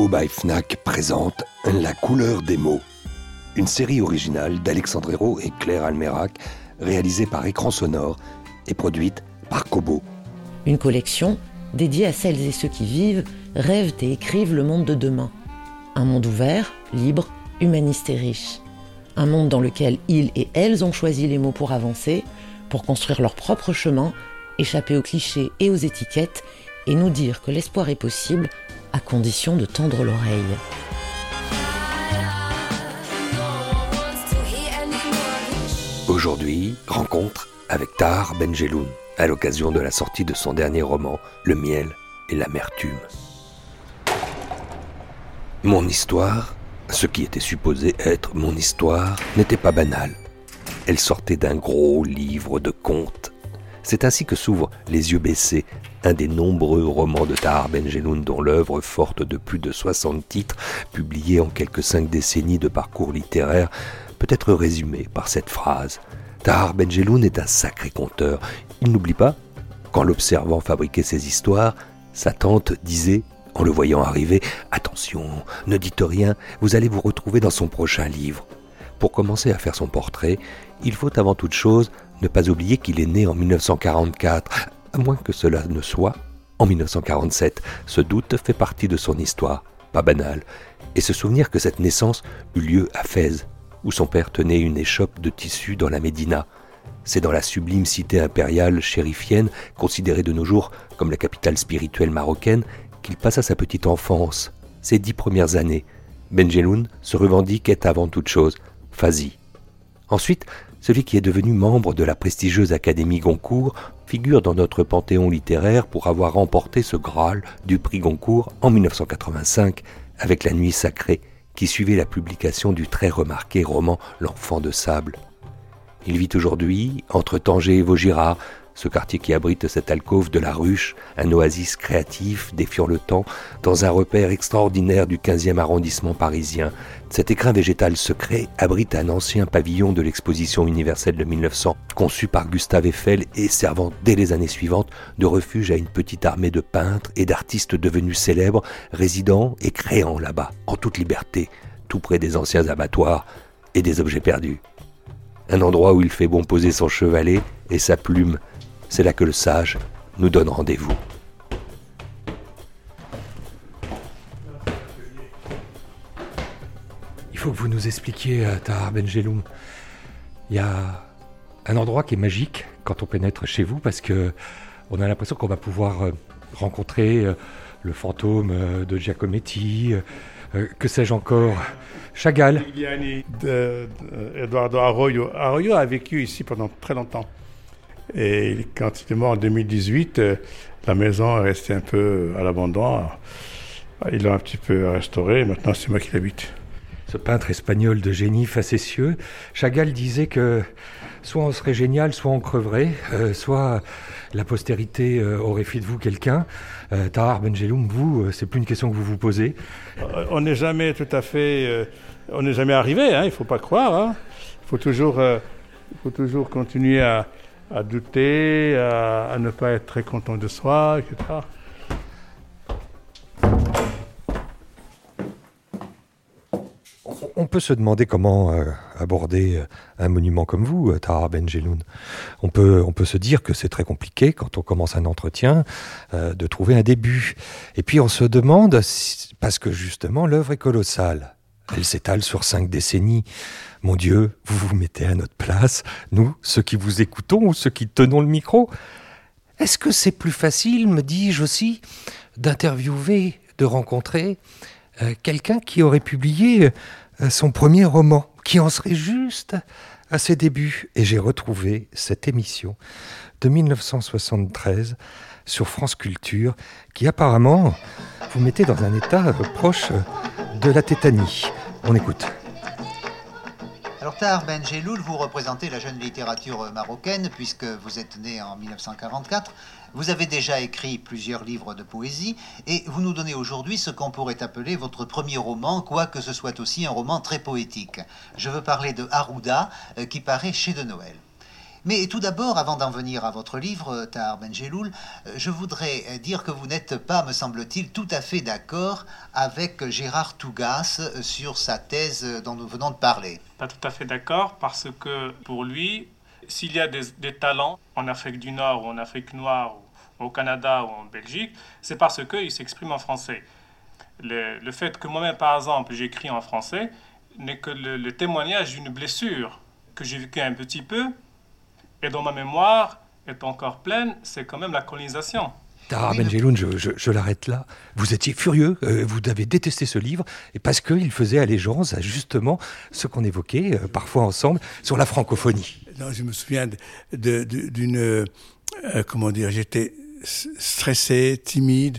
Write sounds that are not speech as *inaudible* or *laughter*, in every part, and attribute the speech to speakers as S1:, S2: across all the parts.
S1: Kobo by présente La couleur des mots, une série originale d'Alexandre Hérault et Claire Almerac, réalisée par Écran Sonore et produite par Kobo.
S2: Une collection dédiée à celles et ceux qui vivent, rêvent et écrivent le monde de demain. Un monde ouvert, libre, humaniste et riche. Un monde dans lequel ils et elles ont choisi les mots pour avancer, pour construire leur propre chemin, échapper aux clichés et aux étiquettes et nous dire que l'espoir est possible à condition de tendre l'oreille.
S1: Aujourd'hui, rencontre avec Tahar Benjeloun à l'occasion de la sortie de son dernier roman, Le miel et l'amertume. Mon histoire, ce qui était supposé être mon histoire, n'était pas banal. Elle sortait d'un gros livre de contes. C'est ainsi que s'ouvre Les yeux baissés, un des nombreux romans de Tahar Benjeloun dont l'œuvre forte de plus de 60 titres, publiés en quelques cinq décennies de parcours littéraire, peut être résumée par cette phrase. Tahar Benjeloun est un sacré conteur. Il n'oublie pas, qu'en l'observant fabriquer ses histoires, sa tante disait, en le voyant arriver, Attention, ne dites rien, vous allez vous retrouver dans son prochain livre. Pour commencer à faire son portrait, il faut avant toute chose ne pas oublier qu'il est né en 1944, à moins que cela ne soit en 1947. Ce doute fait partie de son histoire, pas banal, et se souvenir que cette naissance eut lieu à Fès, où son père tenait une échoppe de tissu dans la Médina. C'est dans la sublime cité impériale chérifienne, considérée de nos jours comme la capitale spirituelle marocaine, qu'il passa sa petite enfance, ses dix premières années. Benjeloun se revendique être avant toute chose Fazi. Ensuite, celui qui est devenu membre de la prestigieuse Académie Goncourt figure dans notre panthéon littéraire pour avoir remporté ce Graal du prix Goncourt en 1985 avec La Nuit Sacrée, qui suivait la publication du très remarqué roman L'Enfant de Sable. Il vit aujourd'hui entre Tanger et Vaugirard, ce quartier qui abrite cette alcôve de la ruche, un oasis créatif défiant le temps, dans un repère extraordinaire du 15e arrondissement parisien. Cet écrin végétal secret abrite un ancien pavillon de l'exposition universelle de 1900, conçu par Gustave Eiffel et servant dès les années suivantes de refuge à une petite armée de peintres et d'artistes devenus célèbres, résidant et créant là-bas, en toute liberté, tout près des anciens abattoirs et des objets perdus. Un endroit où il fait bon poser son chevalet et sa plume c'est là que le sage nous donne rendez-vous.
S3: Il faut que vous nous expliquiez, euh, Tahar Benjeloum. Il y a un endroit qui est magique quand on pénètre chez vous parce que on a l'impression qu'on va pouvoir euh, rencontrer euh, le fantôme de Giacometti, que sais-je encore, Chagall.
S4: Eduardo Arroyo. Arroyo a vécu ici pendant très longtemps. Et quand il est mort en 2018, euh, la maison est restée un peu à l'abandon. Ils l'ont un petit peu restaurée, maintenant c'est moi qui l'habite.
S3: Ce peintre espagnol de génie facétieux, Chagall disait que soit on serait génial, soit on creverait, euh, soit la postérité euh, aurait fait de vous quelqu'un. Tahar Benjeloum, vous, c'est plus une question que vous vous posez.
S4: On n'est jamais tout à fait, on n'est jamais arrivé, hein, il faut pas croire. Hein. Il faut toujours, il faut toujours continuer à, à douter, à, ne pas être très content de soi, etc.
S3: On peut se demander comment euh, aborder euh, un monument comme vous, euh, Tahar Benjeloun. On peut, on peut se dire que c'est très compliqué quand on commence un entretien de trouver un début. Et puis on se demande, parce que justement l'œuvre est colossale, elle s'étale sur cinq décennies. Mon Dieu, vous vous mettez à notre place, nous, ceux qui vous écoutons ou ceux qui tenons le micro. Est-ce que c'est plus facile, me dis-je aussi, d'interviewer, de rencontrer euh, quelqu'un qui aurait publié euh, son premier roman, qui en serait juste
S1: à ses débuts? Et j'ai retrouvé cette émission de 1973 sur France Culture qui apparemment vous mettait dans un état proche de la tétanie. On écoute.
S5: Alors Tahar Benjeloul, vous représentez la jeune littérature marocaine puisque vous êtes né en 1944. Vous avez déjà écrit plusieurs livres de poésie et vous nous donnez aujourd'hui ce qu'on pourrait appeler votre premier roman, quoique ce soit aussi un roman très poétique. Je veux parler de Harouda euh, qui paraît chez De Noël. Mais tout d'abord, avant d'en venir à votre livre, Tahar Benjeloul, euh, je voudrais euh, dire que vous n'êtes pas, me semble-t-il, tout à fait d'accord avec Gérard Tougas euh, sur sa thèse dont nous venons de parler.
S6: Pas tout à fait d'accord parce que pour lui, s'il y a des, talents en Afrique du Nord ou en Afrique noire ou au Canada ou en Belgique, c'est parce qu'il s'exprime en français. Le, le, fait que moi-même, par exemple, j'écris en français n'est que le, le témoignage d'une blessure que j'ai vécue un petit peu et dont ma mémoire est encore pleine, c'est quand même la colonisation.
S1: Tahar Benjeloun, je, je, je l'arrête là. Vous étiez furieux, euh, vous avez détesté ce livre, et parce qu'il faisait allégeance à justement ce qu'on évoquait euh, parfois ensemble sur la francophonie.
S4: Non, je me souviens d'une... Euh, comment dire J'étais stressé, timide,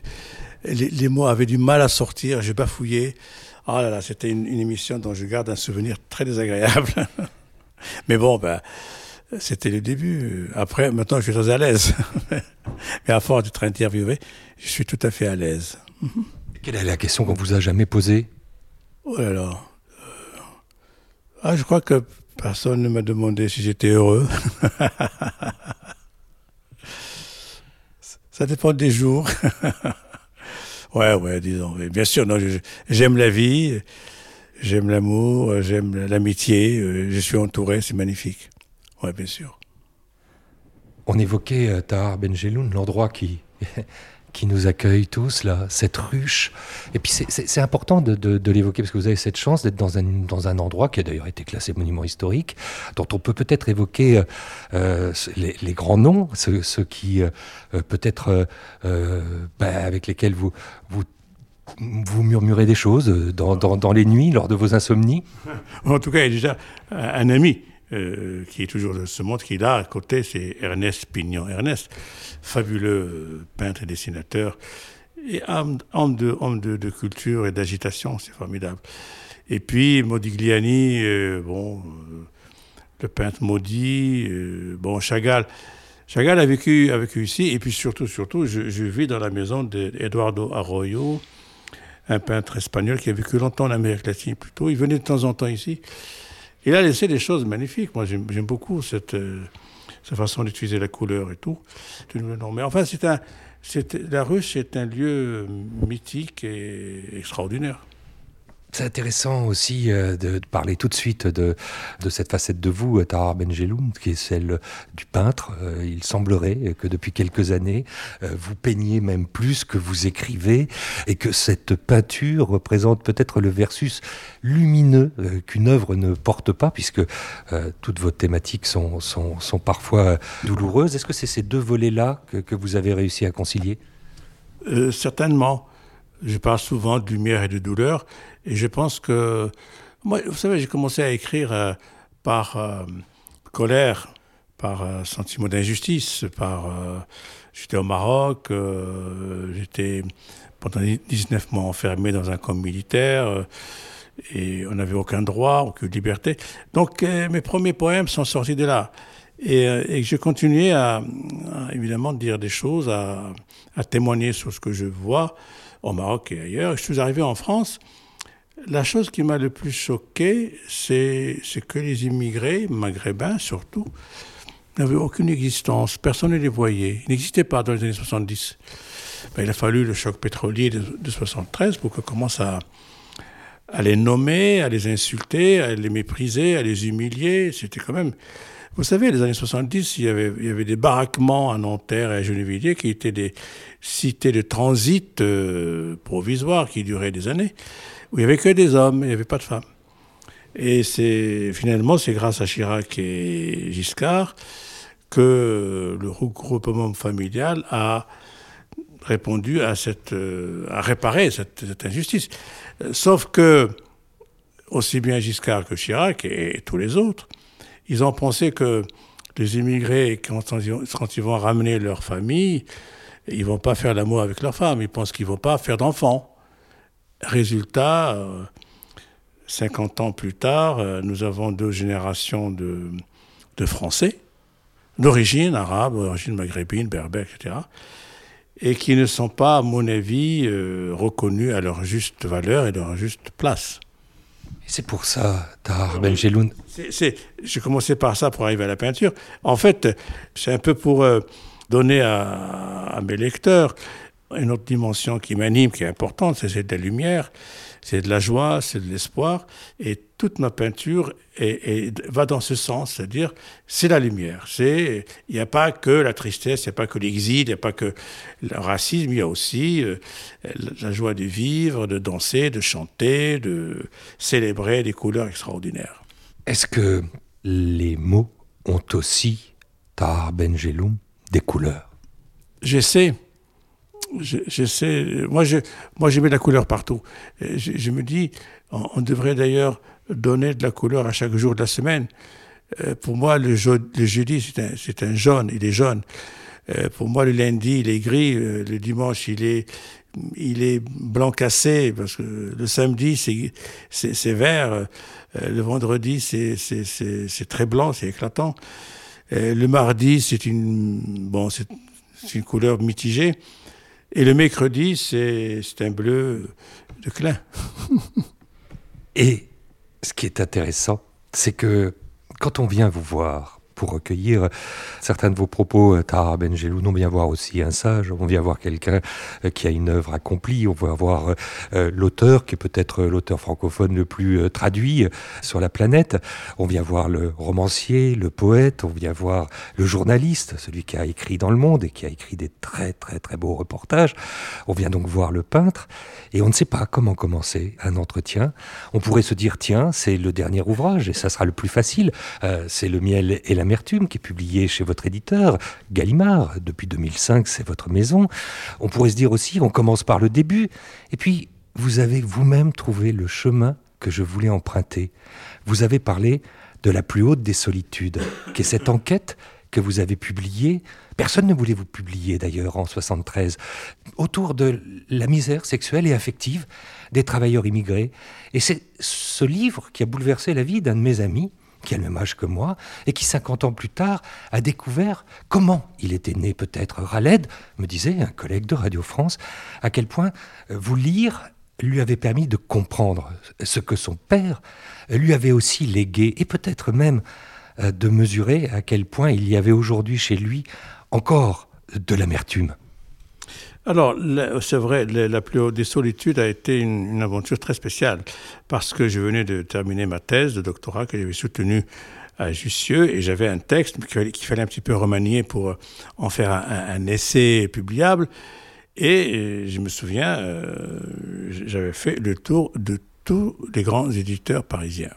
S4: les, les, mots avaient du mal à sortir, j'ai bafouillé. Oh là là, c'était une, une, émission dont je garde un souvenir très désagréable. *laughs* Mais bon, ben... C'était le début. Après, maintenant, je suis très à l'aise. *laughs* Mais à force d'être interviewé, je suis tout à fait à l'aise.
S1: Quelle est la question qu'on vous a jamais posée?
S4: Oh là là. Euh... Ah, je crois que personne ne m'a demandé si j'étais heureux. *laughs* Ça dépend des jours. *laughs* ouais, ouais, disons. Bien sûr, non, j'aime la vie, j'aime l'amour, j'aime l'amitié, je suis entouré, c'est magnifique. Oui, bien sûr.
S1: On évoquait euh, Tahar Benjeloun, l'endroit qui, *laughs* qui nous accueille tous, là, cette ruche. Et puis c'est important de, de, de l'évoquer parce que vous avez cette chance d'être dans un, dans un endroit qui a d'ailleurs été classé monument historique, dont on peut peut-être évoquer euh, les, les, grands noms, ceux, ceux qui euh, peut-être euh, ben, avec lesquels vous, vous vous murmurez des choses dans, dans, dans, les nuits, lors de vos insomnies
S4: En tout cas, il y a déjà un ami euh, qui est toujours de ce monde, qui là à côté, c'est Ernest Pignon. Ernest, fabuleux peintre et dessinateur, et homme, de, culture et d'agitation, c'est formidable. Et puis Modigliani, euh, bon, euh, le peintre maudit, bon, Chagall. Chagall a vécu, a ici, et puis surtout, surtout, je, je vis dans la maison d'Eduardo Arroyo, un peintre espagnol qui a vécu longtemps en Amérique latine plutôt. Il venait de temps en temps ici. Il a laissé des choses magnifiques. Moi, j'aime beaucoup cette, euh, cette façon d'utiliser la couleur et tout. Mais enfin, c'est un, la ruche est un lieu mythique et extraordinaire.
S1: C'est intéressant aussi euh, de, parler tout de suite de, cette facette de vous, Tahar Benjeloun, qui est celle du peintre. Euh, il semblerait que depuis quelques années, euh, vous peignez même plus que vous écrivez, et que cette peinture représente peut-être le versus lumineux euh, qu'une œuvre ne porte pas, puisque euh, toutes vos thématiques sont, sont, parfois douloureuses. Est-ce que c'est ces deux volets-là que, vous avez réussi à concilier?
S4: Euh, Certainement. Je parle souvent de lumière et de douleur. Et je pense que, moi, vous savez, j'ai commencé à écrire euh, par euh, colère, par euh, sentiment d'injustice, par. Euh, j'étais au Maroc, j'étais pendant 19 mois enfermé dans un camp militaire. et on n'avait aucun droit, aucune liberté. Donc mes premiers poèmes sont sortis de là. Et, et je continuais à, évidemment dire des choses, à témoigner sur ce que je vois au Maroc et ailleurs. Je suis arrivé en France. La chose qui m'a le plus choqué, c'est que les immigrés, maghrébins surtout, n'avaient aucune existence. Personne ne les voyait. Ils n'existaient pas dans les années 70. Ben, il a fallu le choc pétrolier de, de 73 pour qu'on commence à, à les nommer, à les insulter, à les mépriser, à les humilier. C'était quand même... Vous savez, les années 70, il y avait, il y avait des baraquements à Nanterre et à Gennevilliers qui étaient des cités de transit euh, provisoires qui duraient des années où il n'y avait que des hommes, il n'y avait pas de femmes. Et c'est finalement, c'est grâce à Chirac et Giscard que le regroupement familial a répondu à cette, euh, à réparer cette, injustice. Sauf que, aussi bien Giscard que Chirac et, et tous les autres, ils ont pensé que les immigrés, quand ils vont ramener leur famille, ils vont pas faire l'amour avec leur femme, ils pensent qu'ils vont pas faire d'enfants. Résultat, 50 euh, ans plus tard, euh, nous avons deux générations de, de Français, d'origine arabe, d'origine maghrébine, berbère, etc., et qui ne sont pas, à mon avis, euh, reconnus à leur juste valeur et leur juste place.
S1: C'est pour ça, Tahar Benjeloun.
S4: J'ai commencé par ça pour arriver à la peinture. En fait, c'est un peu pour donner à, mes lecteurs une autre dimension qui m'anime, qui est importante, c'est de la lumière, c'est de la joie, c'est de l'espoir. Et toute ma peinture va dans ce sens, c'est-à-dire c'est la lumière. Il n'y a pas que la tristesse, il n'y a pas que l'exil, il n'y a pas que le racisme, il y a aussi euh, la joie de vivre, de danser, de chanter, de célébrer des couleurs extraordinaires.
S1: Est-ce que les mots ont aussi Tahar Benjeloum des couleurs?
S4: J'essaie. J'essaie. Moi, je, moi, je mets de la couleur partout. Je, me dis, on, devrait d'ailleurs donner de la couleur à chaque jour de la semaine. Euh, pour moi, le, jeudi, c'est un, jaune, il est jaune. Euh, pour moi, le lundi, il est gris. Euh, le dimanche, il est, il est blanc cassé. Parce que le samedi, c'est vert. le vendredi, c'est très blanc, c'est éclatant. Euh, le mardi, c'est une, bon, c'est une couleur mitigée. Et le mercredi, c'est un bleu de clin. *laughs*
S1: Et ce qui est intéressant, c'est que quand on vient vous voir pour recueillir certains de vos propos. Euh, Tahar Benjelou, on vient voir aussi un sage, on vient voir quelqu'un euh, qui a une œuvre accomplie, on va voir euh, l'auteur qui est peut-être l'auteur francophone le plus traduit sur la planète, on vient voir le romancier, le poète, on vient voir le journaliste, celui qui a écrit dans le monde et qui a écrit des très très très beaux reportages, on vient donc voir le peintre et on ne sait pas comment commencer un entretien. On pourrait se dire tiens, c'est le dernier ouvrage et ça sera le plus facile, c'est le miel et la qui est publié chez votre éditeur, Gallimard. Depuis 2005, c'est votre maison. On pourrait se dire aussi, on commence par le début. Et puis, vous avez vous-même trouvé le chemin que je voulais emprunter. Vous avez parlé de la plus haute des solitudes, qui est cette enquête que vous avez publiée. Personne ne voulait vous publier d'ailleurs en 73, autour de la misère sexuelle et affective des travailleurs immigrés. Et c'est ce livre qui a bouleversé la vie d'un de mes amis, qui a le même âge que moi, et qui, 50 ans plus tard, a découvert comment il était né peut-être. Raled, me disait un collègue de Radio France, à quel point euh, vous lire lui avait permis de comprendre ce que son père lui avait aussi légué, et peut-être même euh, de mesurer à quel point il y avait aujourd'hui chez lui encore de l'amertume.
S4: Alors, c'est vrai, la plus haute des solitudes a été une, aventure très spéciale parce que je venais de terminer ma thèse de doctorat que j'avais soutenue à Jussieu et j'avais un texte qu'il fallait un petit peu remanier pour en faire un, essai publiable. Et je me souviens, euh, j'avais fait le tour de tous les grands éditeurs parisiens.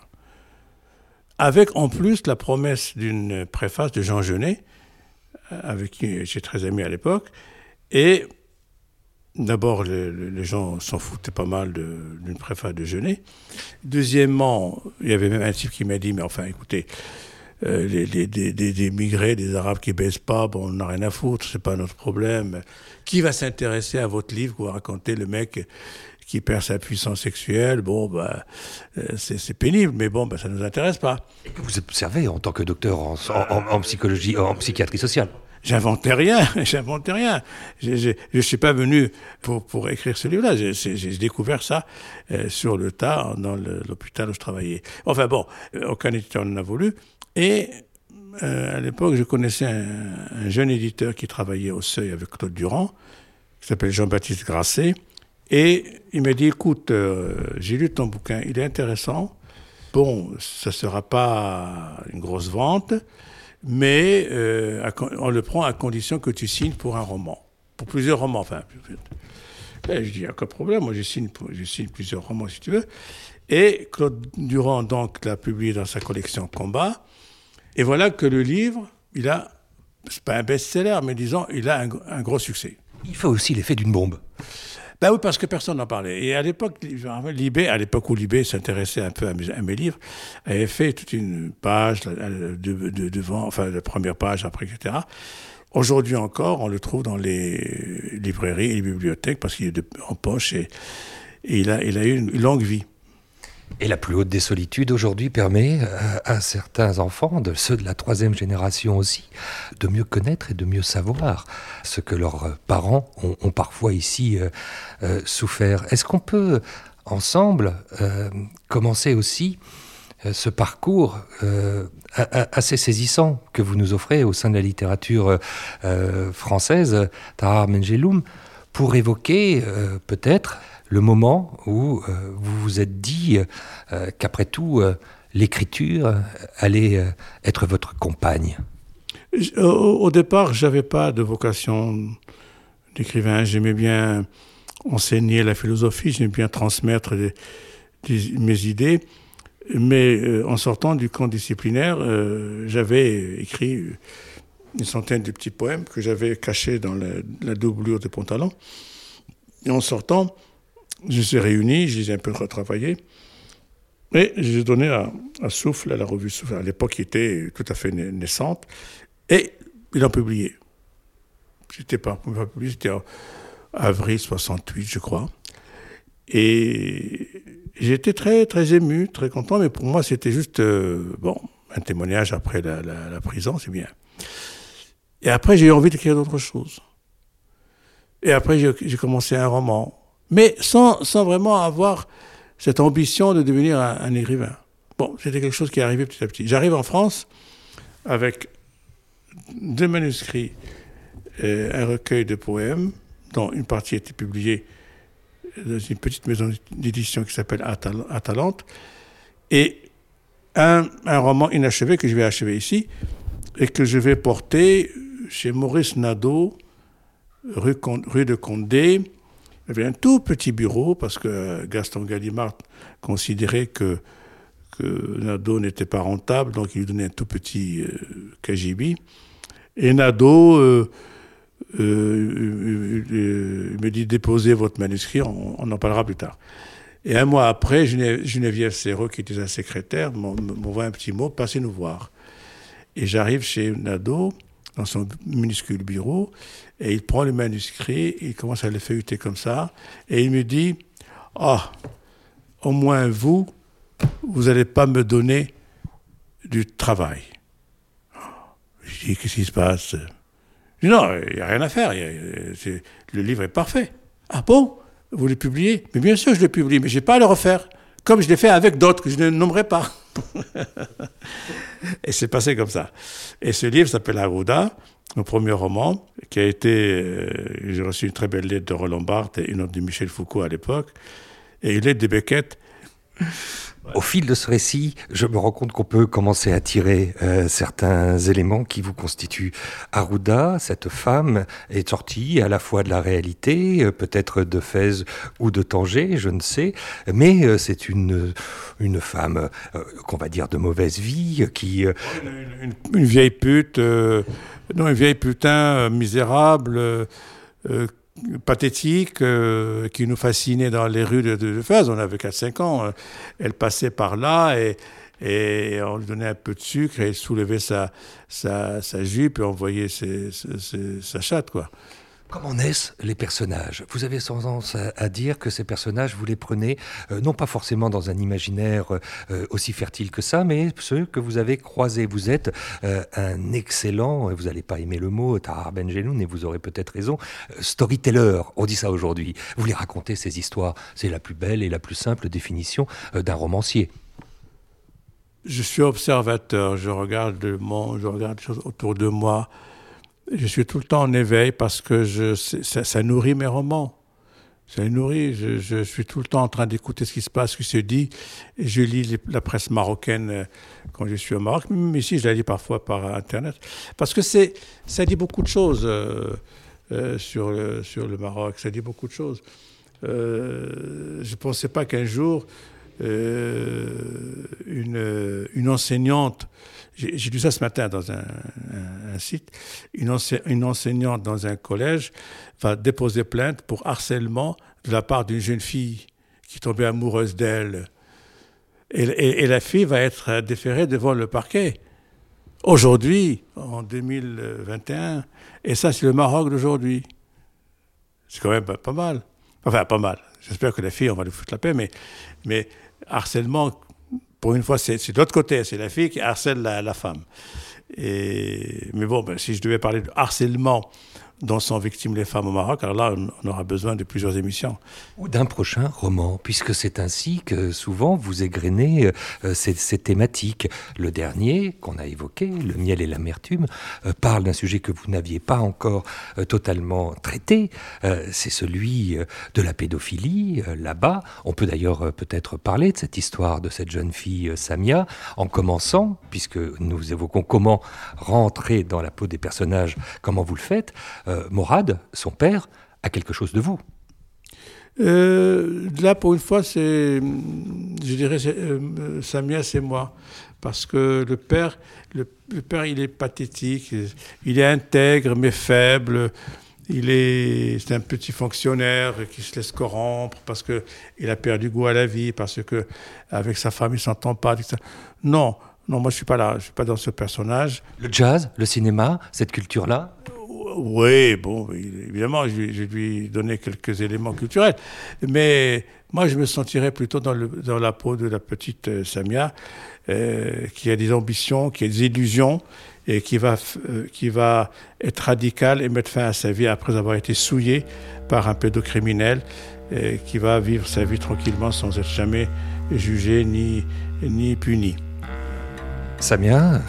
S4: Avec en plus la promesse d'une préface de Jean Genet, avec qui j'étais très ami à l'époque. Et D'abord, les, gens s'en foutaient pas mal d'une préface de Genet. Deuxièmement, il y avait même un type qui m'a dit, mais enfin, écoutez, euh, les, des, migrés, des Arabes qui baissent pas, bon, on n'a rien à foutre, c'est pas notre problème. Qui va s'intéresser à votre livre vous racontez le mec qui perd sa puissance sexuelle? Bon, bah, euh, c'est pénible, mais bon, bah, ça nous intéresse pas.
S1: Et que vous observez en tant que docteur en, en psychologie, en psychiatrie sociale?
S4: J'inventais rien, *laughs* j'inventais rien. Je ne suis pas venu pour, écrire ce livre-là. J'ai découvert ça euh, sur le tas dans l'hôpital où je travaillais. Enfin bon, euh, aucun éditeur n'en a voulu. Et euh, à l'époque, je connaissais un, jeune éditeur qui travaillait au Seuil avec Claude Durand, qui s'appelle Jean-Baptiste Grasset. Et il m'a dit, écoute, j'ai lu ton bouquin, il est intéressant. Bon, ça ne sera pas une grosse vente, mais euh, on le prend à condition que tu signes pour un roman, pour plusieurs romans, enfin. je dis, il n'y a aucun problème, moi je signe, je signe plusieurs romans si tu veux. Et Claude Durand, donc, l'a publié dans sa collection Combat. Et voilà que le livre, il a, c'est pas un best-seller, mais disons, il a un, gros succès.
S1: Il fait aussi l'effet d'une bombe.
S4: Ben oui, parce que personne n'en parlait. Et à l'époque, Libé, à l'époque où Libé s'intéressait un peu à mes, livres, avait fait toute une page de, devant, enfin la première page après, etc. Aujourd'hui encore, on le trouve dans les librairies et les bibliothèques parce qu'il est en poche et, il, a, il a eu une longue vie.
S1: Et la plus haute des solitudes aujourd'hui permet euh, à, certains enfants, de ceux de la troisième génération aussi, de mieux connaître et de mieux savoir ce que leurs parents ont, parfois ici euh, euh, souffert. Est-ce qu'on peut ensemble commencer aussi ce parcours assez saisissant que vous nous offrez au sein de la littérature française, Tahar Mengeloum, pour évoquer peut-être le moment où euh, vous vous êtes dit euh, qu'après tout, euh, l'écriture allait être votre compagne
S4: Au, départ, je n'avais pas de vocation d'écrivain. J'aimais bien enseigner la philosophie, j'aimais bien transmettre mes idées. Mais en sortant du camp disciplinaire, j'avais écrit une centaine de petits poèmes que j'avais cachés dans la, la doublure de pantalon. Et en sortant, je les ai réunis, je les ai un peu retravaillés. Et je les ai à, Souffle, à la revue Souffle, à l'époque qui était tout à fait naissante. Et ils l'ont publié. C'était pas publié, c'était en avril 68, je crois. Et j'étais très, très ému, très content, mais pour moi, c'était juste, euh, bon, un témoignage après la, la prison, c'est bien. Et après, j'ai eu envie d'écrire d'autres choses. Et après, j'ai commencé un roman mais sans, sans vraiment avoir cette ambition de devenir un, écrivain. Bon, c'était quelque chose qui est arrivé petit à petit. J'arrive en France avec deux manuscrits, euh, un recueil de poèmes, dont une partie a été publiée dans une petite maison d'édition qui s'appelle Atalante, et un, un, roman inachevé que je vais achever ici, et que je vais porter chez Maurice Nadeau, rue, rue de Condé, il y avait un tout petit bureau parce que Gaston Gallimard considérait que, que Nadeau n'était pas rentable, donc il lui donnait un tout petit euh, KGB. Et Nadeau euh, euh, me dit déposez votre manuscrit, on, en parlera plus tard. Et un mois après, Geneviève Serrault, qui était sa secrétaire, m'envoie un petit mot, passez nous voir. Et j'arrive chez Nadeau, dans son minuscule bureau, et il prend le manuscrit, il commence à le feuilleter comme ça, et il me dit Ah, au moins vous, vous n'allez pas me donner du travail. Je dis Qu'est-ce qui se passe? Je dis Non, il n'y a rien à faire, le livre est parfait. Ah bon? Vous le publiez? Mais bien sûr, je le publie, mais je n'ai pas à le refaire, comme je l'ai fait avec d'autres que je ne nommerai pas. *laughs* et c'est passé comme ça. Et ce livre s'appelle Arruda, mon premier roman, qui a été. Euh, j'ai reçu une très belle lettre de Roland Barthes et une autre de Michel Foucault à l'époque, et une lettre de Beckett.
S1: Au fil de ce récit, je me rends compte qu'on peut commencer à tirer euh, certains éléments qui vous constituent. Arruda, cette femme, est sortie à la fois de la réalité, euh, peut-être de Fès ou de Tanger, je ne sais, mais c'est une, une femme qu'on va dire de mauvaise vie, qui...
S4: Une, une, vieille pute non, une vieille putain euh, misérable, euh, euh, pathétique, qui nous fascinait dans les rues de, de, On avait 4-5 ans. elle passait par là et, on lui donnait un peu de sucre et elle soulevait sa, sa, sa jupe et on voyait sa chatte, quoi.
S1: Comment naissent les personnages? Vous avez tendance à, dire que ces personnages, vous les prenez euh, non pas forcément dans un imaginaire euh, aussi fertile que ça, mais ceux que vous avez croisés. Vous êtes euh, un excellent, vous n'allez pas aimer le mot, Tahar Benjeloun, et vous aurez peut-être raison, storyteller, on dit ça aujourd'hui. Vous les racontez ces histoires, c'est la plus belle et la plus simple définition d'un romancier.
S4: Je suis observateur, je regarde le monde, je regarde les choses autour de moi je suis tout le temps en éveil parce que ça, nourrit mes romans. Ça nourrit. Je, suis tout le temps en train d'écouter ce qui se passe, ce qui se dit. Et je lis la presse marocaine euh, quand je suis au Maroc. Même ici, je la lis parfois par Internet. Parce que ça dit beaucoup de choses euh, euh, sur le Maroc. Ça dit beaucoup de choses. je ne pensais pas qu'un jour, une, une enseignante j'ai lu ça ce matin dans un, site. Une, enseignante dans un collège va déposer plainte pour harcèlement de la part d'une jeune fille qui tombait amoureuse d'elle. Et, la fille va être déférée devant le parquet. Aujourd'hui, en 2021, et ça c'est le Maroc d'aujourd'hui. C'est quand même pas, mal. Enfin, pas mal. J'espère que la fille, on va lui foutre la paix, mais harcèlement, pour une fois, c'est de l'autre côté. C'est la fille qui harcèle la, femme. Et, mais bon, ben, si je devais parler de harcèlement dont sont victimes les femmes au Maroc. Alors là, on aura besoin de plusieurs émissions.
S1: Ou d'un prochain roman, puisque c'est ainsi que souvent vous égrenez euh, ces, thématiques. Le dernier qu'on a évoqué, Le miel et l'amertume, euh, parle d'un sujet que vous n'aviez pas encore euh, totalement traité. c'est celui de la pédophilie là-bas. On peut d'ailleurs peut-être parler de cette histoire de cette jeune fille Samia en commençant, puisque nous évoquons comment rentrer dans la peau des personnages, comment vous le faites. Euh, Morad, son père, a quelque chose de vous.
S4: Euh, là, pour une fois, c'est, je dirais, euh, Samia, c'est moi. Parce que le père, le, père, il est pathétique, il est intègre mais faible. Il est, c'est un petit fonctionnaire qui se laisse corrompre parce que il a perdu goût à la vie, parce que avec sa femme il s'entend pas. Non, non, moi je suis pas là, je suis pas dans ce personnage.
S1: Le jazz, le cinéma, cette culture-là?
S4: Oui, bon, évidemment, je, vais lui donner quelques éléments culturels. Mais moi, je me sentirais plutôt dans la peau de la petite euh, Samia, euh, qui a des ambitions, qui a des illusions, et qui va, euh, qui va être radicale et mettre fin à sa vie après avoir été souillée par un pédocriminel, et qui va vivre sa vie tranquillement sans être jamais jugé ni, ni puni.
S1: Samia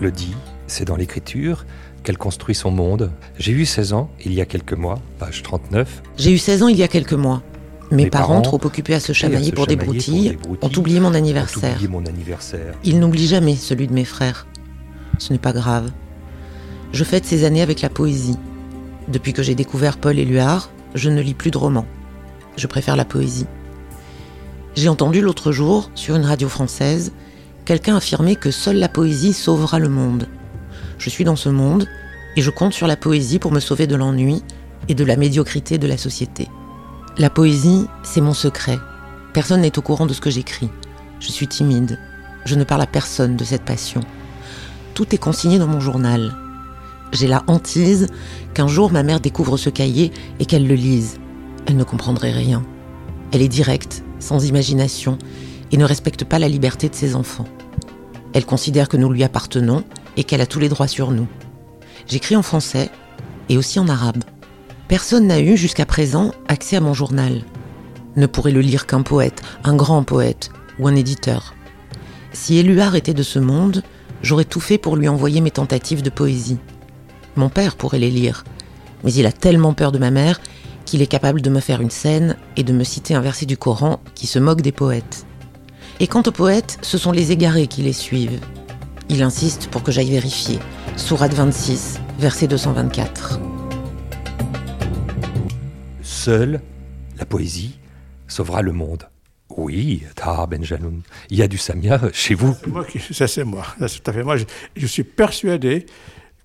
S1: le dit, c'est dans l'écriture qu'elle construit son monde. J'ai eu 16 ans il y a quelques mois, page 39.
S2: J'ai eu 16 ans il y a quelques mois. Mes, parents, trop occupés à se chamailler, pour, des broutilles, ont oublié mon anniversaire.
S1: mon anniversaire.
S2: Ils n'oublient jamais celui de mes frères. Ce n'est pas grave. Je fête ces années avec la poésie. Depuis que j'ai découvert Paul Éluard, je ne lis plus de romans. Je préfère la poésie. J'ai entendu l'autre jour, sur une radio française, quelqu'un affirmer que seule la poésie sauvera le monde. Je suis dans ce monde et je compte sur la poésie pour me sauver de l'ennui et de la médiocrité de la société. La poésie, c'est mon secret. Personne n'est au courant de ce que j'écris. Je suis timide. Je ne parle à personne de cette passion. Tout est consigné dans mon journal. J'ai la hantise qu'un jour ma mère découvre ce cahier et qu'elle le lise. Elle ne comprendrait rien. Elle est directe, sans imagination, et ne respecte pas la liberté de ses enfants. Elle considère que nous lui appartenons et qu'elle a tous les droits sur nous. J'écris en français et aussi en arabe. Personne n'a eu jusqu'à présent accès à mon journal. Ne pourrait le lire qu'un poète, un grand poète ou un éditeur. Si Éluard était de ce monde, j'aurais tout fait pour lui envoyer mes tentatives de poésie. Mon père pourrait les lire, mais il a tellement peur de ma mère qu'il est capable de me faire une scène et de me citer un verset du Coran qui se moque des poètes. Et quant aux poètes, ce sont les égarés qui les suivent, il insiste pour que j'aille vérifier. Sourate 26, verset 224.
S1: Seule la poésie sauvera le monde. Oui, Tahar Benjaloun, il y a du Samia chez vous.
S4: ça c'est moi, tout à fait moi. Je, suis persuadé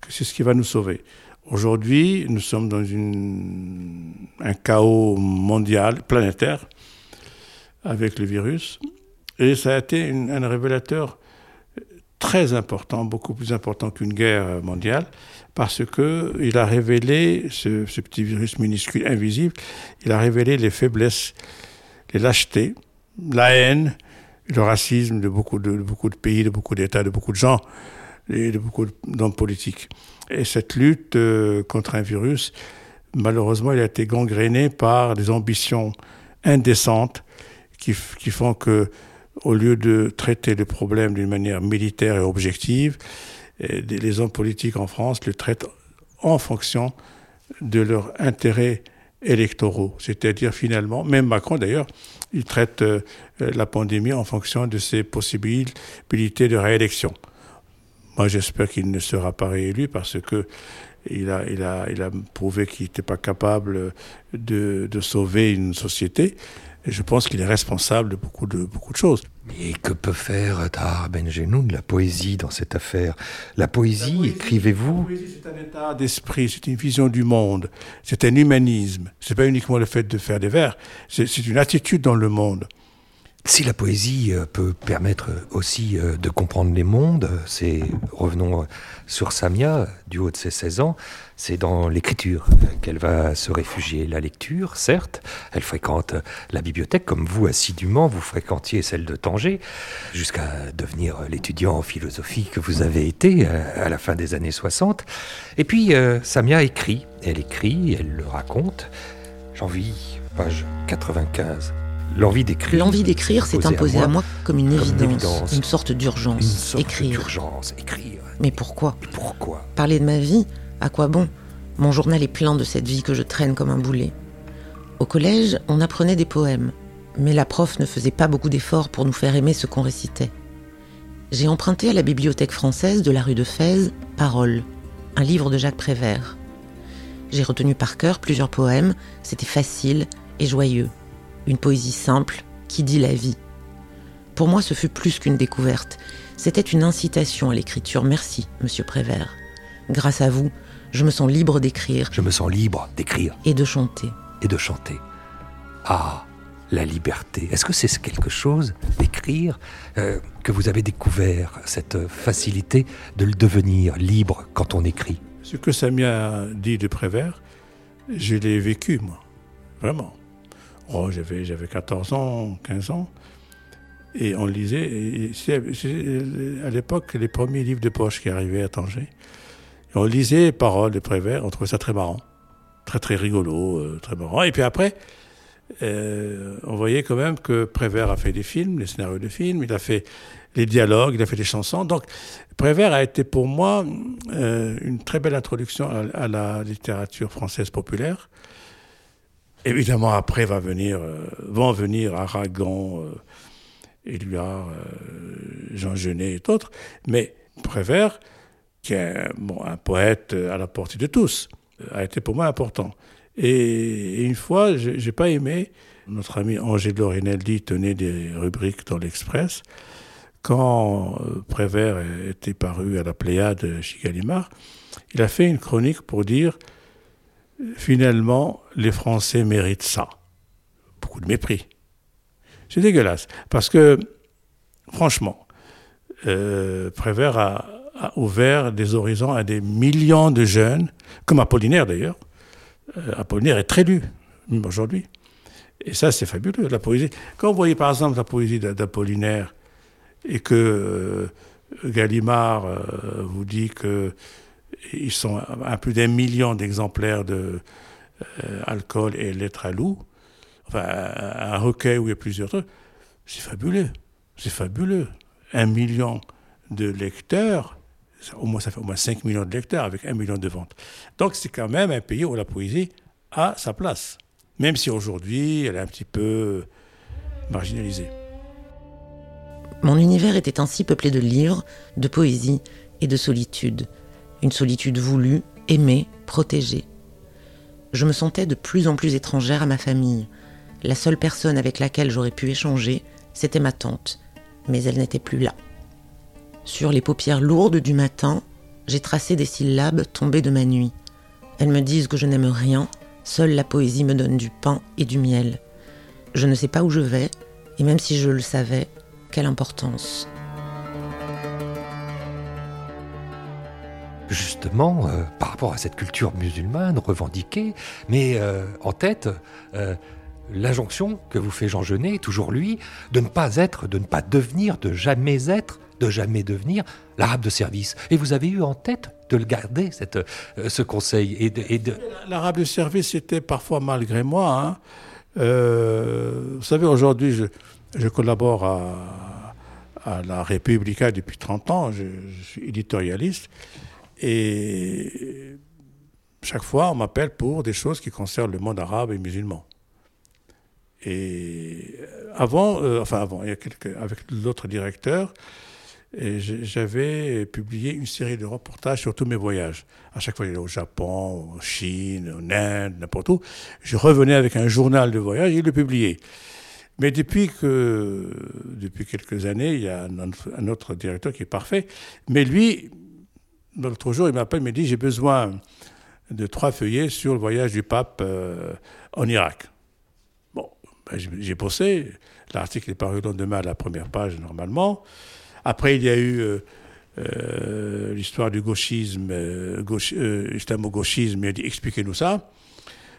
S4: que c'est ce qui va nous sauver. Aujourd'hui, nous sommes dans une, un chaos mondial, planétaire, avec le virus, et ça a été un révélateur très important, beaucoup plus important qu'une guerre mondiale, parce que il a révélé ce, petit virus minuscule, invisible, il a révélé les faiblesses, les lâchetés, la haine, le racisme de beaucoup de, beaucoup de pays, de beaucoup d'États, de beaucoup de gens et de beaucoup d'hommes politiques. Et cette lutte euh, contre un virus, malheureusement, il a été gangrénée par des ambitions indécentes qui font que au lieu de traiter le problème d'une manière militaire et objective, les hommes politiques en France le traitent en fonction de leurs intérêts électoraux. C'est-à-dire finalement, même Macron d'ailleurs, il traite euh, la pandémie en fonction de ses possibilités de réélection. Moi j'espère qu'il ne sera pas réélu parce que il a, prouvé qu'il n'était pas capable de sauver une société. Et je pense qu'il est responsable de beaucoup de, beaucoup de choses.
S1: Et que peut faire Tahar Benjenoun, la poésie dans cette affaire? La poésie, écrivez-vous?
S4: La poésie, c'est un état d'esprit, c'est une vision du monde, c'est un humanisme. C'est pas uniquement le fait de faire des vers, c'est une attitude dans le monde.
S1: Si la poésie euh, peut permettre aussi euh, de comprendre les mondes, c'est, revenons sur Samia, du haut de ses 16 ans, c'est dans l'écriture qu'elle va se réfugier. La lecture, certes, elle fréquente la bibliothèque comme vous assidûment, vous fréquentiez celle de Tanger, jusqu'à devenir l'étudiant en philosophie que vous avez été euh, à la fin des années 60. Et puis, Samia écrit, elle écrit, elle le raconte. J'en vis, page 95. L'envie d'écrire.
S2: L'envie d'écrire s'est imposée à moi, comme, une, évidence, une, sorte d'urgence.
S1: Écrire. D'urgence, écrire.
S2: Mais pourquoi?
S1: Pourquoi?
S2: Parler de ma vie, à quoi bon? Mon journal est plein de cette vie que je traîne comme un boulet. Au collège, on apprenait des poèmes, mais la prof ne faisait pas beaucoup d'efforts pour nous faire aimer ce qu'on récitait. J'ai emprunté à la bibliothèque française de la rue de Fès Parole, un livre de Jacques Prévert. J'ai retenu par cœur plusieurs poèmes, c'était facile et joyeux une poésie simple qui dit la vie. Pour moi, ce fut plus qu'une découverte. C'était une incitation à l'écriture. Merci, monsieur Prévert. Grâce à vous, je me sens libre d'écrire.
S1: Je me sens libre d'écrire.
S2: Et de chanter.
S1: Et de chanter. Ah, la liberté. Est-ce que c'est quelque chose d'écrire euh, que vous avez découvert, cette facilité de le devenir libre quand on écrit?
S4: Ce que Samia dit de Prévert, je l'ai vécu, moi. Vraiment. Oh, j'avais, j'avais 14 ans, 15 ans. Et on lisait, à l'époque, les premiers livres de poche qui arrivaient à Tanger. On lisait les paroles de Prévert, on trouvait ça très marrant. Très, très rigolo, euh, très marrant. Et puis après, euh, on voyait quand même que Prévert a fait des films, les scénarios de films, il a fait les dialogues, il a fait des chansons. Donc, Prévert a été pour moi euh, une très belle introduction à, la littérature française populaire. Évidemment, après va venir, euh, vont venir Aragon, euh, Éluard, euh, Jean Genet et d'autres, mais Prévert, qui est bon, un poète à la portée de tous, a été pour moi important. Et, une fois, j'ai pas aimé, notre ami Angelo Rinaldi tenait des rubriques dans l'Express, quand Prévert était paru à la Pléiade chez Gallimard, il a fait une chronique pour dire finalement, les Français méritent ça. Beaucoup de mépris. C'est dégueulasse. Parce que, franchement, euh, Prévert a, ouvert des horizons à des millions de jeunes, comme Apollinaire d'ailleurs. Euh, Apollinaire est très lu, même aujourd'hui. Et ça, c'est fabuleux, la poésie. Quand vous voyez par exemple la poésie d'Apollinaire et que euh, Gallimard vous dit que ils sont à plus d'un million d'exemplaires de euh, Alcool et Lettres à loup. Enfin, un recueil où il y a plusieurs trucs. C'est fabuleux. C'est fabuleux. Un million de lecteurs, au moins, ça fait au moins 5 millions de lecteurs avec un million de ventes. Donc c'est quand même un pays où la poésie a sa place. Même si aujourd'hui, elle est un petit peu marginalisée.
S2: Mon univers était ainsi peuplé de livres, de poésie et de solitude une solitude voulue, aimée, protégée. Je me sentais de plus en plus étrangère à ma famille. La seule personne avec laquelle j'aurais pu échanger, c'était ma tante, mais elle n'était plus là. Sur les paupières lourdes du matin, j'ai tracé des syllabes tombées de ma nuit. Elles me disent que je n'aime rien, seule la poésie me donne du pain et du miel. Je ne sais pas où je vais, et même si je le savais, quelle importance.
S1: Justement euh, par rapport à cette culture musulmane revendiquée, mais euh, en tête euh, l'injonction que vous fait Jean Genet, toujours lui, de ne pas être, de ne pas devenir, de jamais être, de jamais devenir l'arabe de service. Et vous avez eu en tête de le garder, ce conseil.
S4: L'arabe de service était parfois malgré moi. Hein. vous savez, aujourd'hui, je, collabore à, la République depuis 30 ans, je suis éditorialiste. Et chaque fois, on m'appelle pour des choses qui concernent le monde arabe et musulman. Et avant, euh, enfin avant, avec l'autre directeur, j'avais publié une série de reportages sur tous mes voyages. À chaque fois, j'allais au Japon, en Chine, en Inde, n'importe où. Je revenais avec un journal de voyage et le publiais. Mais depuis, que, depuis quelques années, il y a un, autre directeur qui est parfait. Mais lui, l'autre jour, il m'appelle, il me dit J'ai besoin de trois feuillets sur le voyage du pape euh, en Irak. Bon, ben, j'ai bossé. L'article est paru le lendemain à la première page, normalement. Après, il y a eu euh, euh, l'histoire du gauchisme, gauche, islamo-gauchisme. Il a dit Expliquez-nous ça.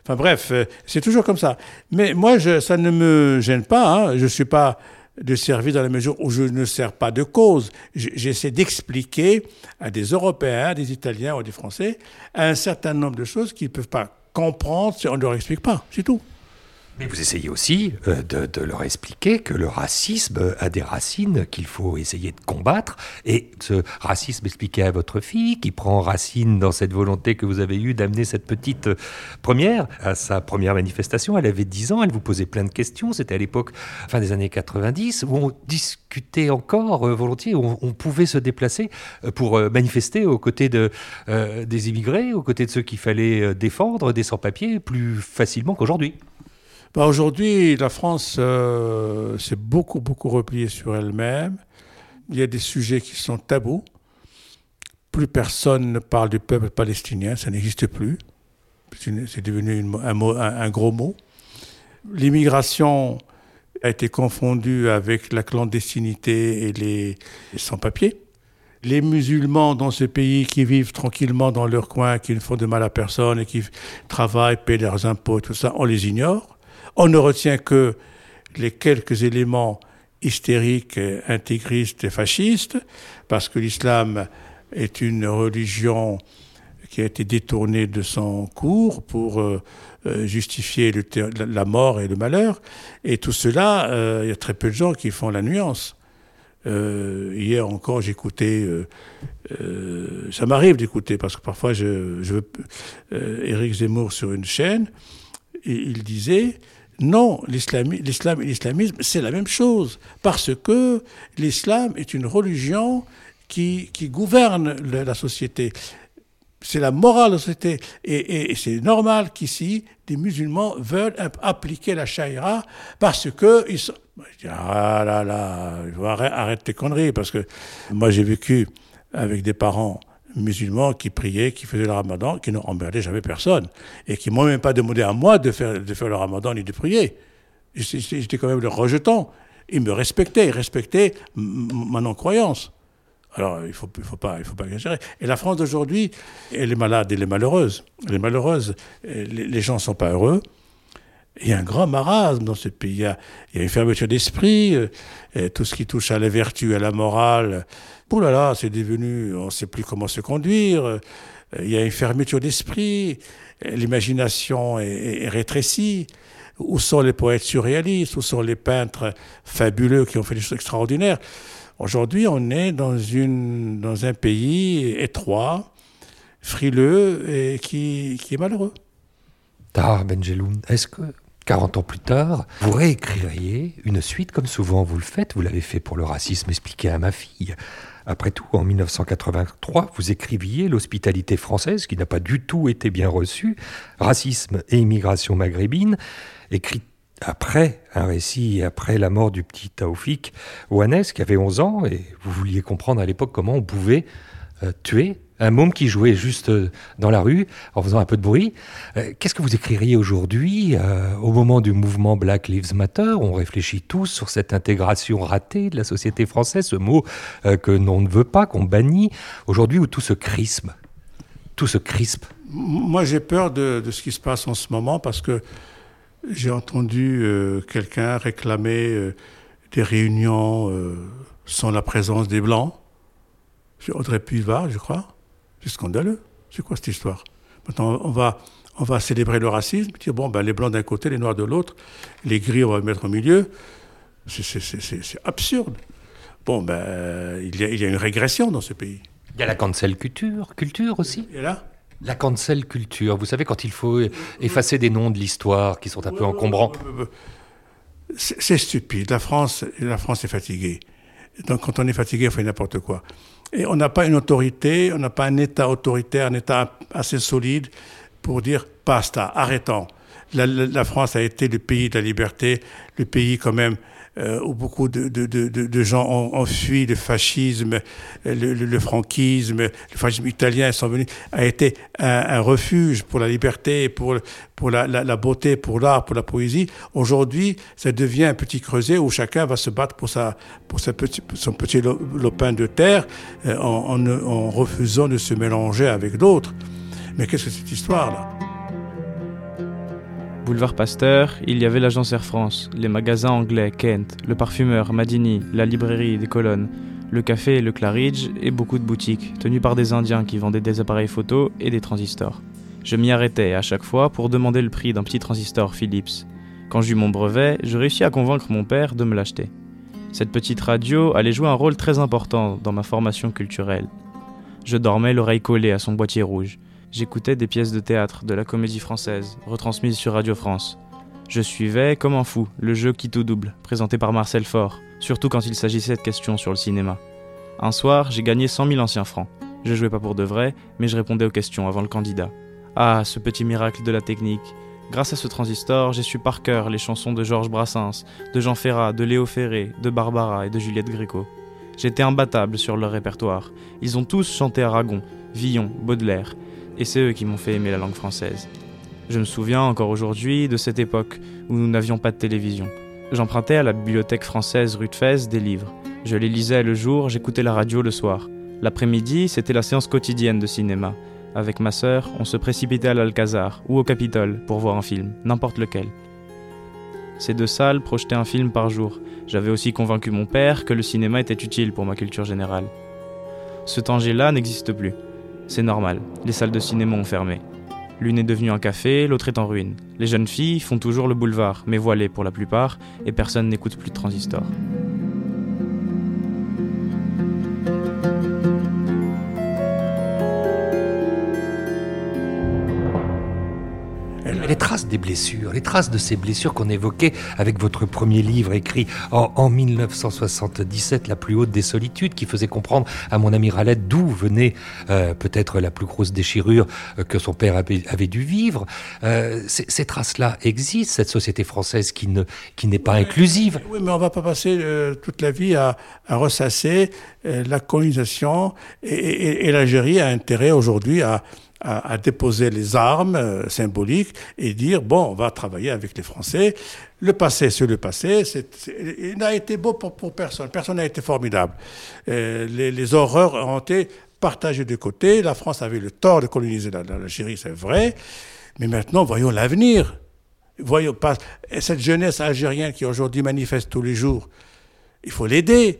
S4: Enfin bref, c'est toujours comme ça. Mais moi, ça ne me gêne pas. Hein. Je ne suis pas de servir dans la mesure où je ne sers pas de cause. J'essaie d'expliquer à des Européens, des Italiens ou des Français un certain nombre de choses qu'ils ne peuvent pas comprendre si on ne leur explique pas. C'est tout.
S1: Mais vous essayez aussi euh, de, leur expliquer que le racisme a des racines qu'il faut essayer de combattre. Et ce racisme expliqué à votre fille, qui prend racine dans cette volonté que vous avez eue d'amener cette petite euh, première à sa première manifestation. Elle avait 10 ans, elle vous posait plein de questions. C'était à l'époque, fin des années 90, où on discutait encore euh, volontiers, où on, pouvait se déplacer pour manifester aux côtés de, des immigrés, aux côtés de ceux qu'il fallait défendre, des sans-papiers, plus facilement qu'aujourd'hui.
S4: Bah, aujourd'hui, la France euh, s'est beaucoup, beaucoup repliée sur elle-même. Il y a des sujets qui sont tabous. Plus personne ne parle du peuple palestinien, ça n'existe plus. C'est devenu un, gros mot. L'immigration a été confondue avec la clandestinité et les sans-papiers. Les musulmans dans ce pays qui vivent tranquillement dans leur coin, qui ne font de mal à personne et qui travaillent, paient leurs impôts tout ça, on les ignore. On ne retient que les quelques éléments hystériques, intégristes et fascistes, parce que l'islam est une religion qui a été détournée de son cours pour euh, euh, justifier la mort et le malheur. Et tout cela, euh, il y a très peu de gens qui font la nuance. hier encore, j'écoutais, ça m'arrive d'écouter, parce que parfois je, je Éric Zemmour sur une chaîne, et il disait, non, l'islam et l'islamisme, c'est la même chose, parce que l'islam est une religion qui, gouverne la société. C'est la morale de la société. Et, c'est normal qu'ici, des musulmans veulent appliquer la chaïra parce que ils sont... Ah là là, arrête tes conneries, parce que moi j'ai vécu avec des parents musulmans qui priaient, qui faisaient le ramadan, qui n'ont emmerdaient jamais personne, et qui m'ont même pas demandé à moi de faire, de faire le ramadan ni de prier. J'étais quand même le rejetant. Ils me respectaient, ils respectaient ma non-croyance. Alors, il ne faut, pas, il faut pas exagérer. Et la France d'aujourd'hui, elle est malade, elle est malheureuse. Elle est malheureuse. Les, gens ne sont pas heureux. Il y a un grand marasme dans ce pays. Il y a, une fermeture d'esprit. Euh, tout ce qui touche à la vertu, à la morale, Ouh là là, c'est devenu, on ne sait plus comment se conduire. Euh, il y a une fermeture d'esprit. L'imagination est, rétrécie. Où sont les poètes surréalistes? Où sont les peintres fabuleux qui ont fait des choses extraordinaires? Aujourd'hui, on est dans, une, dans un pays étroit, frileux et qui, qui est malheureux.
S1: Tahar Benjeloun, est-ce que 40 ans plus tard, vous réécririez une suite comme souvent vous le faites, vous l'avez fait pour le racisme expliqué à ma fille, après tout, en 1983, vous écriviez L'hospitalité française, qui n'a pas du tout été bien reçue, Racisme et immigration maghrébine, écrit après un récit, après la mort du petit Taoufik Ouanes, qui avait 11 ans, et vous vouliez comprendre à l'époque comment on pouvait euh, tuer un môme qui jouait juste euh, dans la rue en faisant un peu de bruit. Euh, qu'est-ce que vous écririez aujourd'hui au moment du mouvement Black Lives Matter? On réfléchit tous sur cette intégration ratée de la société française, ce mot que l'on ne veut pas, qu'on bannit. Aujourd'hui où tout se crispe, tout se crispe.
S4: Moi j'ai peur de, ce qui se passe en ce moment parce que j'ai entendu quelqu'un réclamer des réunions sans la présence des Blancs. Audrey Puyva, je crois. C'est scandaleux. C'est quoi cette histoire? Maintenant, on va, on va célébrer le racisme, dire, bon, ben, les blancs d'un côté, les noirs de l'autre, les gris, on va les mettre au milieu. C'est absurde. Bon, ben, il y, a, il y, a, une régression dans ce pays.
S1: Il y a la cancel culture, culture aussi.
S4: Et là?
S1: La cancel culture. Vous savez, quand il faut effacer des noms de l'histoire qui sont un peu encombrants.
S4: C'est stupide. La France, la France est fatiguée. Donc, quand on est fatigué, on fait n'importe quoi. Et on n'a pas une autorité, on n'a pas un État autoritaire, un État assez solide pour dire basta, arrêtons. la, France a été le pays de la liberté, le pays quand même euh, où beaucoup de, de, de, de gens ont, fui le fascisme, le, le, franquisme, le fascisme italien sont venus, a été un, refuge pour la liberté, pour, pour la, la, beauté, pour l'art, pour la poésie. Aujourd'hui, ça devient un petit creuset où chacun va se battre pour, sa, pour sa petit, son petit lopin de terre euh, en, en, en refusant de se mélanger avec d'autres. Mais qu'est-ce que cette histoire-là?
S7: Boulevard Pasteur, il y avait l'agence Air France, les magasins anglais Kent, le parfumeur Madini, la librairie des colonnes, le café le Claridge et beaucoup de boutiques, tenues par des Indiens qui vendaient des appareils photo et des transistors. Je m'y arrêtais à chaque fois pour demander le prix d'un petit transistor Philips. Quand j'eus mon brevet, je réussis à convaincre mon père de me l'acheter. Cette petite radio allait jouer un rôle très important dans ma formation culturelle. Je dormais l'oreille collée à son boîtier rouge j'écoutais des pièces de théâtre de la comédie française, retransmises sur Radio France. Je suivais, comme un fou, le jeu qui tout double, présenté par Marcel Faure, surtout quand il s'agissait de questions sur le cinéma. Un soir, j'ai gagné 100 000 anciens francs. Je jouais pas pour de vrai, mais je répondais aux questions avant le candidat. Ah, ce petit miracle de la technique. Grâce à ce transistor, j'ai su par cœur les chansons de Georges Brassens, de Jean Ferrat, de Léo Ferré, de Barbara et de Juliette Gréco. J'étais imbattable sur leur répertoire. Ils ont tous chanté Aragon, Villon, Baudelaire, et c'est eux qui m'ont fait aimer la langue française. Je me souviens encore aujourd'hui de cette époque où nous n'avions pas de télévision. J'empruntais à la bibliothèque française rue de Fès des livres. Je les lisais le jour, j'écoutais la radio le soir. L'après-midi, c'était la séance quotidienne de cinéma. Avec ma sœur, on se précipitait à l'Alcazar ou au Capitole pour voir un film, n'importe lequel. Ces deux salles projetaient un film par jour. J'avais aussi convaincu mon père que le cinéma était utile pour ma culture générale. Ce Tanger-là n'existe plus. C'est normal, les salles de cinéma ont fermé. L'une est devenue un café, l'autre est en ruine. Les jeunes filles font toujours le boulevard, mais voilées pour la plupart, et personne n'écoute plus de transistor.
S1: Les traces des blessures, les traces de ces blessures qu'on évoquait avec votre premier livre écrit en, 1977, La plus haute des solitudes, qui faisait comprendre à mon ami Ralette d'où venait euh, peut-être la plus grosse déchirure euh, que son père avait, dû vivre. Euh, ces traces-là existent, cette société française qui ne qui n'est pas inclusive.
S4: Oui, mais on va pas passer toute la vie à, ressasser la colonisation et, et l'Algérie a intérêt aujourd'hui à à, déposer les armes euh, symboliques et dire bon, on va travailler avec les Français. Le passé, c'est le passé. il n'a été beau pour, personne. Personne n'a été formidable. Euh, les, les, horreurs ont été partagées de côté. La France avait le tort de coloniser l'Algérie, c'est vrai. Mais maintenant, voyons l'avenir. Voyons pas cette jeunesse algérienne qui aujourd'hui manifeste tous les jours. Il faut l'aider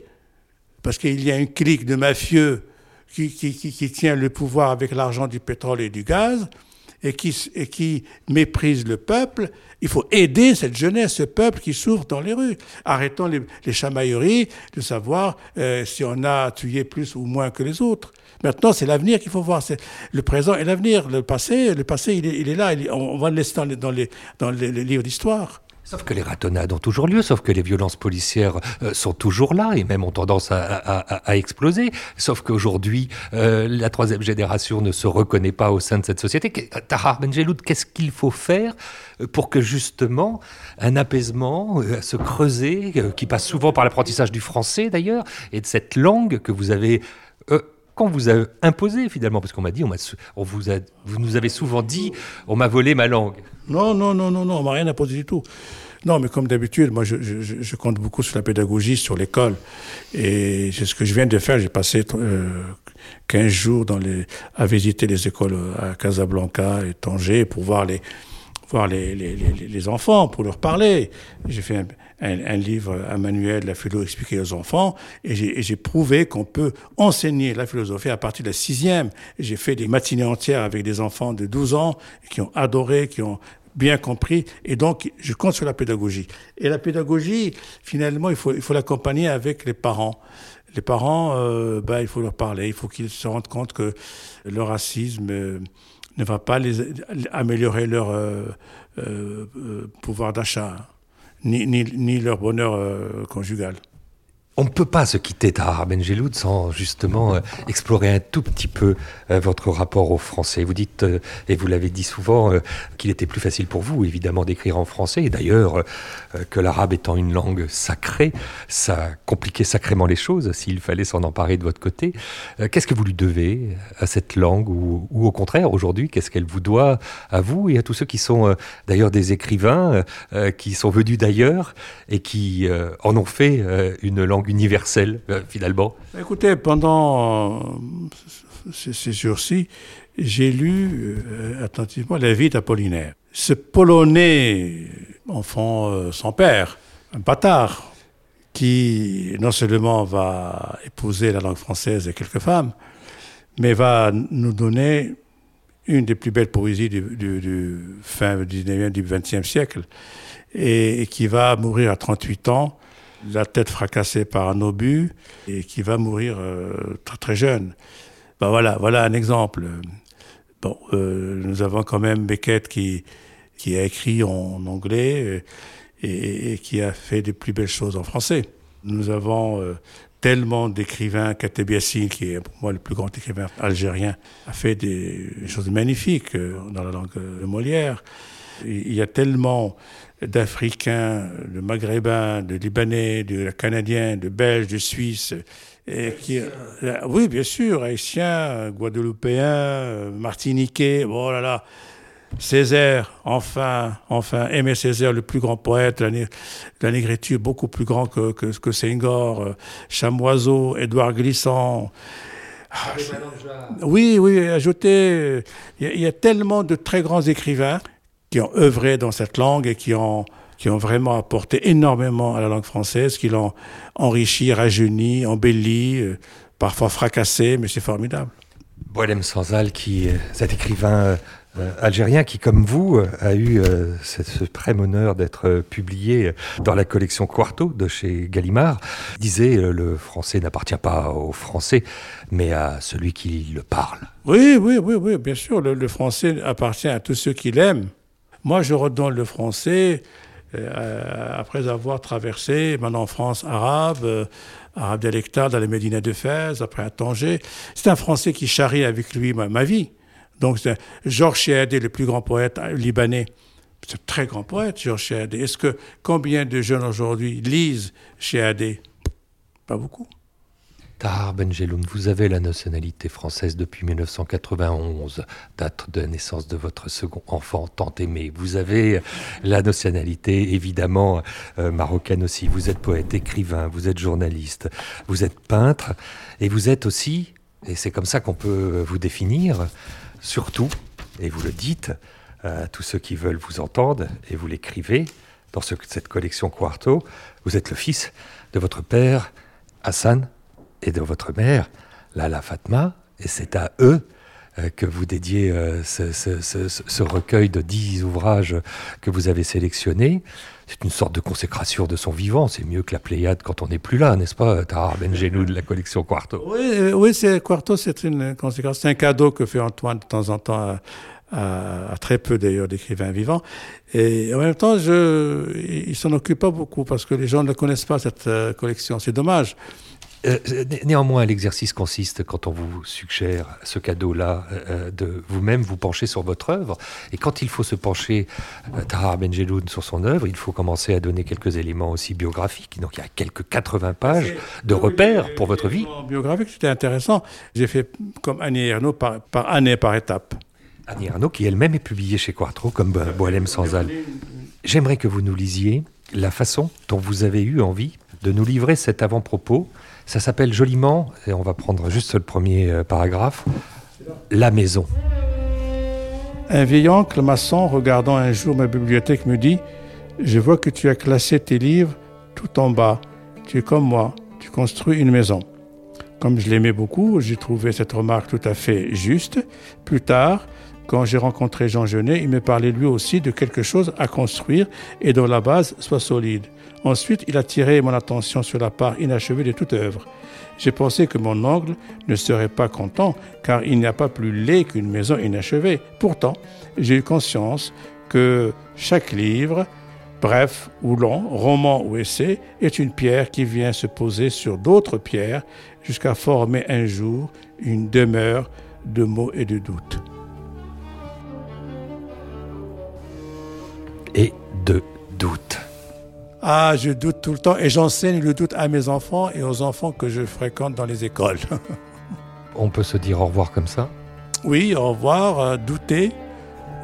S4: parce qu'il y a une clique de mafieux qui, qui, qui, tient le pouvoir avec l'argent du pétrole et du gaz et qui, et qui méprise le peuple, il faut aider cette jeunesse, ce peuple qui souffre dans les rues. Arrêtons les, les chamailleries de savoir euh, si on a tué plus ou moins que les autres. Maintenant, c'est l'avenir qu'il faut voir. C'est le présent et l'avenir. Le passé, le passé, il est, il est là. on, va le laisser dans les, dans les, dans les livres d'histoire.
S1: Sauf que les ratonnades ont toujours lieu, sauf que les violences policières euh, sont toujours là et même ont tendance à, exploser. Sauf qu'aujourd'hui, euh, la troisième génération ne se reconnaît pas au sein de cette société. Tahar Benjeloud, qu'est-ce qu'il faut faire euh, pour que justement un apaisement se creuser, qui passe souvent par l'apprentissage du français d'ailleurs, et de cette langue que vous avez vous a imposé finalement Parce qu'on m'a dit, on, vous, vous nous avez souvent dit, on m'a volé ma langue.
S4: Non, non, non, non, non, on m'a rien imposé du tout. Non, mais comme d'habitude, moi, je, je, compte beaucoup sur la pédagogie, sur l'école. Et c'est ce que je viens de faire. J'ai passé euh, 15 jours dans les, à visiter les écoles à Casablanca et Tanger pour voir les, voir les, les, les, les enfants, pour leur parler. J'ai fait un, un, livre, un manuel de la philo expliqué aux enfants, et j'ai prouvé qu'on peut enseigner la philosophie à partir de la sixième. J'ai fait des matinées entières avec des enfants de 12 ans qui ont adoré, qui ont bien compris, et donc je compte sur la pédagogie. Et la pédagogie, finalement, il faut il faut l'accompagner avec les parents. Les parents, euh, ben, il faut leur parler, il faut qu'ils se rendent compte que le racisme euh, ne va pas les, améliorer leur euh, pouvoir d'achat ni, ni, leur bonheur euh, conjugal.
S1: On ne peut pas se quitter Tahar Benjeloud sans justement euh, explorer un tout petit peu euh, votre rapport au français. Vous dites, euh, et vous l'avez dit souvent, qu'il était plus facile pour vous, évidemment, d'écrire en français. Et d'ailleurs, que l'arabe étant une langue sacrée, ça compliquait sacrément les choses s'il fallait s'en emparer de votre côté. Qu'est-ce que vous lui devez à cette langue ou, ou au contraire, aujourd'hui, qu'est-ce qu'elle vous doit à vous et à tous ceux qui sont d'ailleurs des écrivains, qui sont venus d'ailleurs et qui en ont fait une langue universelle, euh, finalement
S4: Écoutez, pendant euh, ces, jours-ci, j'ai lu euh, attentivement La vie d'Apollinaire. Ce Polonais, enfant sans père, un bâtard, qui non seulement va épouser la langue française et quelques femmes, mais va nous donner une des plus belles poésies du, fin du 19e, du 20e siècle, et, qui va mourir à 38 ans la tête fracassée par un obus et qui va mourir euh, très très jeune. Ben voilà, voilà un exemple. Bon, euh, nous avons quand même Beckett qui, qui a écrit en anglais euh, et, qui a fait des plus belles choses en français. Nous avons tellement d'écrivains, Katebiassine, qui est pour moi le plus grand écrivain algérien, a fait des choses magnifiques dans la langue de Molière. Il y a tellement d'Africains, de Maghrébins, de Libanais, de Canadiens, de Belges, de Suisses. Et qui, euh, oui, bien sûr, Haïtiens, Guadeloupéens, Martiniquais, oh là là. Césaire, enfin, enfin, Aimé Césaire, le plus grand poète de la, négritude, beaucoup plus grand que, que, que Senghor, euh, Chamoiseau, Édouard Glissant. Ah, oui, oui, ajouté, il y, a tellement de très grands écrivains qui ont œuvré dans cette langue et qui ont, qui ont vraiment apporté énormément à la langue française, qui l'ont enrichi, rajeuni, embelli, euh, parfois fracassé, mais c'est formidable.
S1: Boilem Sanzal, qui, cet écrivain euh, algérien qui, comme vous, euh, a eu ce, ce honneur d'être publié dans la collection Quarto de chez Gallimard, disait le français n'appartient pas aux Français, mais à celui qui le parle.
S4: Oui, oui, oui, oui, bien sûr, le français appartient à tous ceux qui l'aiment. Moi, je redonne le français euh, après avoir traversé, maintenant en France, arabe, euh, arabe dialectal dans les Médina de Fès, après à Tanger. C'est un français qui charrie avec lui ma, vie. Donc, Georges Chéadé, le plus grand poète libanais, c'est un très grand poète, Georges Chéadé. Est-ce que combien de jeunes aujourd'hui lisent Chéadé Pas beaucoup.
S1: Tahar Benjeloun, vous avez la nationalité française depuis 1991, date de naissance de votre second enfant tant aimé. Vous avez la nationalité évidemment euh, marocaine aussi. Vous êtes poète, écrivain, vous êtes journaliste, vous êtes peintre et vous êtes aussi, et c'est comme ça qu'on peut vous définir, surtout, et vous le dites à tous ceux qui veulent vous entendre, et vous l'écrivez dans cette collection Quarto, vous êtes le fils de votre père Hassan et de votre mère, Lala Fatma, et c'est à eux euh, que vous dédiez euh, ce, recueil de dix ouvrages que vous avez sélectionnés. C'est une sorte de consécration de son vivant. C'est mieux que la Pléiade quand on n'est plus là, n'est-ce pas, Tahar Benjenou de la collection Quarto?
S4: Oui, euh, oui c'est, Quarto, c'est une consécration. C'est un cadeau que fait Antoine de temps en temps à, très peu d'ailleurs d'écrivains vivants. Et en même temps, je, il s'en occupe pas beaucoup parce que les gens ne connaissent pas, cette collection. C'est dommage.
S1: Euh, néanmoins, l'exercice consiste, quand on vous suggère ce cadeau-là, euh, euh, de vous-même vous pencher sur votre œuvre. Et quand il faut se pencher, Tahar Benjeloun, sur son œuvre, il faut commencer à donner quelques éléments aussi biographiques. Donc il y a quelques 80 pages de repères pour votre vie.
S4: Biographique, c'était intéressant. J'ai fait comme Annie Ernaux par, par année, par étape.
S1: Annie Ernaux, qui elle-même est publiée chez Quartro, comme Boalem Sanzal. J'aimerais que vous nous lisiez la façon dont vous avez eu envie de nous livrer cet avant-propos ça s'appelle joliment, et on va prendre juste le premier euh, paragraphe, La maison.
S4: Un vieil oncle maçon, regardant un jour ma bibliothèque, me dit Je vois que tu as classé tes livres tout en bas. Tu es comme moi, tu construis une maison. Comme je l'aimais beaucoup, j'ai trouvé cette remarque tout à fait juste. Plus tard, quand j'ai rencontré Jean Genet, il me parlait lui aussi de quelque chose à construire et dont la base soit solide. Ensuite, il a tiré mon attention sur la part inachevée de toute œuvre. J'ai pensé que mon oncle ne serait pas content, car il n'y a pas plus laid qu'une maison inachevée. Pourtant, j'ai eu conscience que chaque livre bref ou long, roman ou essai, est une pierre qui vient se poser sur d'autres pierres jusqu'à former un jour une demeure de mots et de doutes.
S8: Et de doutes.
S4: Ah, je doute tout le temps et j'enseigne le doute à mes enfants et aux enfants que je fréquente dans les écoles.
S8: On peut se dire au revoir comme ça?
S4: Oui, au revoir, euh, doutez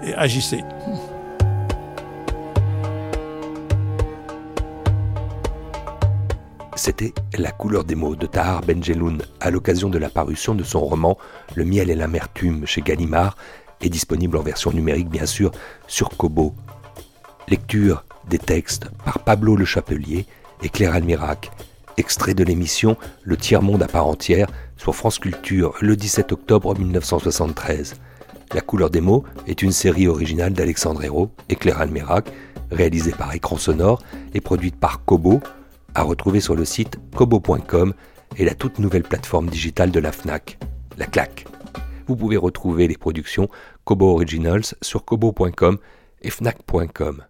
S4: et agissez.
S1: C'était La couleur des mots de Tahar Benjeloun à l'occasion de la parution de son roman Le miel et l'amertume chez Gallimard et disponible en version numérique bien sûr sur Kobo. Lecture des textes par Pablo Le Chapelier et Claire Almirac, extrait de l'émission Le tiers-monde à part entière sur France Culture le 17 octobre 1973. La couleur des mots est une série originale d'Alexandre Hérault et Claire Almirac, réalisée par Écran Sonore et produite par Kobo, à retrouver sur le site kobo.com et la toute nouvelle plateforme digitale de la FNAC, la CLAC. Vous pouvez retrouver les productions Kobo Originals sur kobo.com et fnac.com.